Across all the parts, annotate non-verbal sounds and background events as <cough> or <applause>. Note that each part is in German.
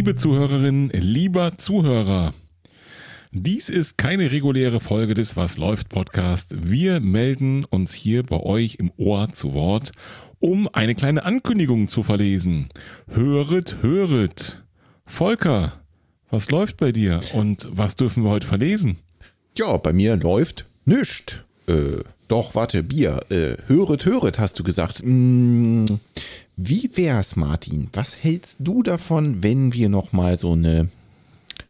Liebe Zuhörerinnen, lieber Zuhörer, dies ist keine reguläre Folge des Was läuft Podcast. Wir melden uns hier bei euch im Ohr zu Wort, um eine kleine Ankündigung zu verlesen. Höret, höret. Volker, was läuft bei dir und was dürfen wir heute verlesen? Ja, bei mir läuft nichts. Äh, doch, warte, Bier. Äh, höret, höret, hast du gesagt. Hm, wie wär's, Martin? Was hältst du davon, wenn wir nochmal so eine,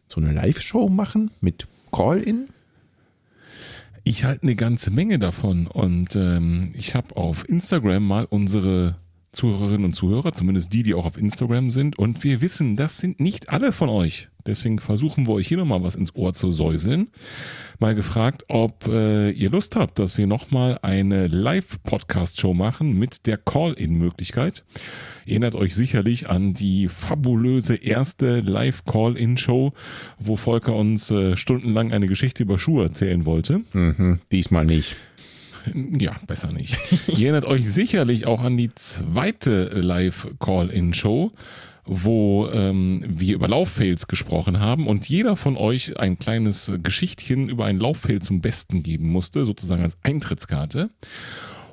so eine Live-Show machen mit Call-In? Ich halte eine ganze Menge davon und ähm, ich habe auf Instagram mal unsere Zuhörerinnen und Zuhörer, zumindest die, die auch auf Instagram sind. Und wir wissen, das sind nicht alle von euch. Deswegen versuchen wir euch hier nochmal was ins Ohr zu säuseln. Mal gefragt, ob äh, ihr Lust habt, dass wir nochmal eine Live-Podcast-Show machen mit der Call-In-Möglichkeit. Erinnert euch sicherlich an die fabulöse erste Live-Call-In-Show, wo Volker uns äh, stundenlang eine Geschichte über Schuhe erzählen wollte. Mhm, diesmal nicht. Ja, besser nicht. <laughs> Ihr erinnert euch sicherlich auch an die zweite Live-Call-In-Show, wo ähm, wir über Lauffails gesprochen haben und jeder von euch ein kleines Geschichtchen über einen Lauffail zum Besten geben musste, sozusagen als Eintrittskarte.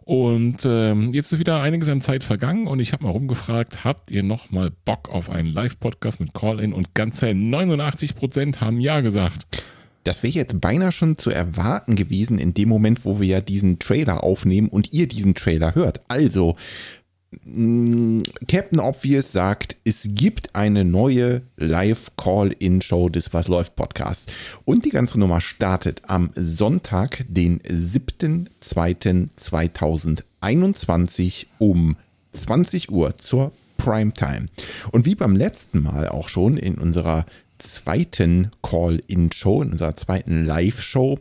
Und ähm, jetzt ist wieder einiges an Zeit vergangen und ich habe mal rumgefragt, habt ihr noch mal Bock auf einen Live-Podcast mit Call-In? Und ganze 89 Prozent haben Ja gesagt. Das wäre jetzt beinahe schon zu erwarten gewesen in dem Moment, wo wir ja diesen Trailer aufnehmen und ihr diesen Trailer hört. Also, mm, Captain Obvious sagt, es gibt eine neue Live-Call-In-Show des Was läuft Podcasts. Und die ganze Nummer startet am Sonntag, den 7.2.2021 um 20 Uhr zur Primetime. Und wie beim letzten Mal auch schon in unserer zweiten Call-In-Show, in unserer zweiten Live-Show,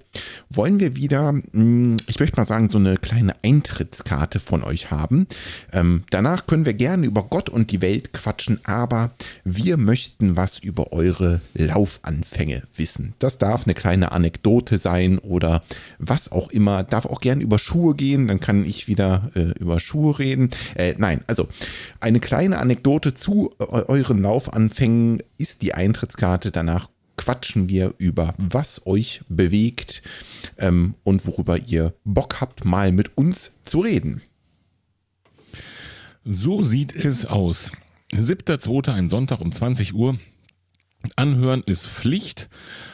wollen wir wieder, hm, ich möchte mal sagen, so eine kleine Eintrittskarte von euch haben. Ähm, danach können wir gerne über Gott und die Welt quatschen, aber wir möchten was über eure Laufanfänge wissen. Das darf eine kleine Anekdote sein oder was auch immer. Darf auch gerne über Schuhe gehen, dann kann ich wieder äh, über Schuhe reden. Äh, nein, also eine kleine Anekdote zu äh, euren Laufanfängen ist die Eintrittskarte Postkarte. Danach quatschen wir über, was euch bewegt ähm, und worüber ihr Bock habt, mal mit uns zu reden. So sieht es aus. 7.2. ein Sonntag um 20 Uhr. Anhören ist Pflicht.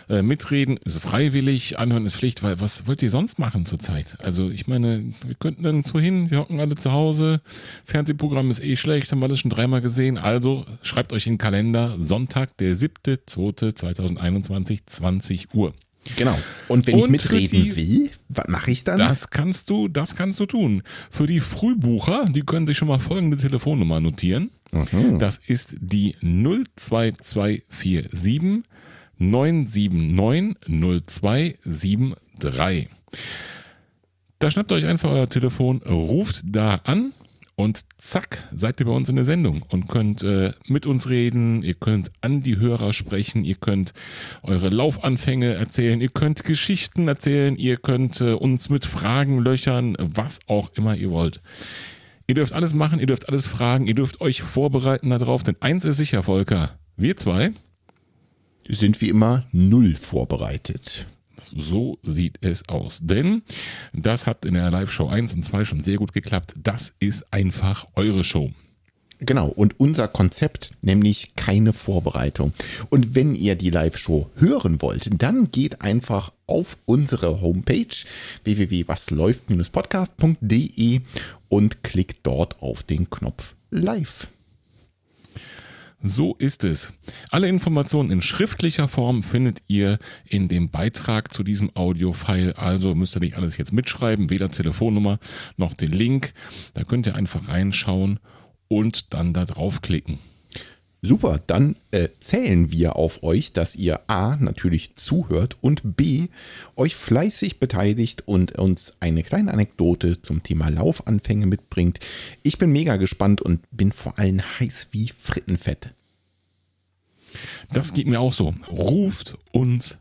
Äh, mitreden ist freiwillig, anhören ist Pflicht, weil was wollt ihr sonst machen zurzeit? Also ich meine, wir könnten nirgendwo hin, wir hocken alle zu Hause, Fernsehprogramm ist eh schlecht, haben wir das schon dreimal gesehen. Also schreibt euch in den Kalender, Sonntag, der 7.2.2021, 20 Uhr. Genau. Und wenn Und ich mitreden die, will, was mache ich dann? Das kannst du, das kannst du tun. Für die Frühbucher, die können sich schon mal folgende Telefonnummer notieren. Mhm. Das ist die 02247 979 0273. Da schnappt euch einfach euer Telefon, ruft da an und zack, seid ihr bei uns in der Sendung und könnt äh, mit uns reden, ihr könnt an die Hörer sprechen, ihr könnt eure Laufanfänge erzählen, ihr könnt Geschichten erzählen, ihr könnt äh, uns mit Fragen löchern, was auch immer ihr wollt. Ihr dürft alles machen, ihr dürft alles fragen, ihr dürft euch vorbereiten darauf, denn eins ist sicher, Volker, wir zwei sind wie immer null vorbereitet. So sieht es aus. Denn das hat in der Live-Show 1 und 2 schon sehr gut geklappt. Das ist einfach eure Show. Genau, und unser Konzept, nämlich keine Vorbereitung. Und wenn ihr die Live-Show hören wollt, dann geht einfach auf unsere Homepage www.wasläuft-podcast.de und klickt dort auf den Knopf Live. So ist es. Alle Informationen in schriftlicher Form findet ihr in dem Beitrag zu diesem Audio-File. Also müsst ihr nicht alles jetzt mitschreiben, weder Telefonnummer noch den Link. Da könnt ihr einfach reinschauen und dann da draufklicken. Super, dann äh, zählen wir auf euch, dass ihr A natürlich zuhört und B euch fleißig beteiligt und uns eine kleine Anekdote zum Thema Laufanfänge mitbringt. Ich bin mega gespannt und bin vor allem heiß wie Frittenfett. Das geht mir auch so. Ruft uns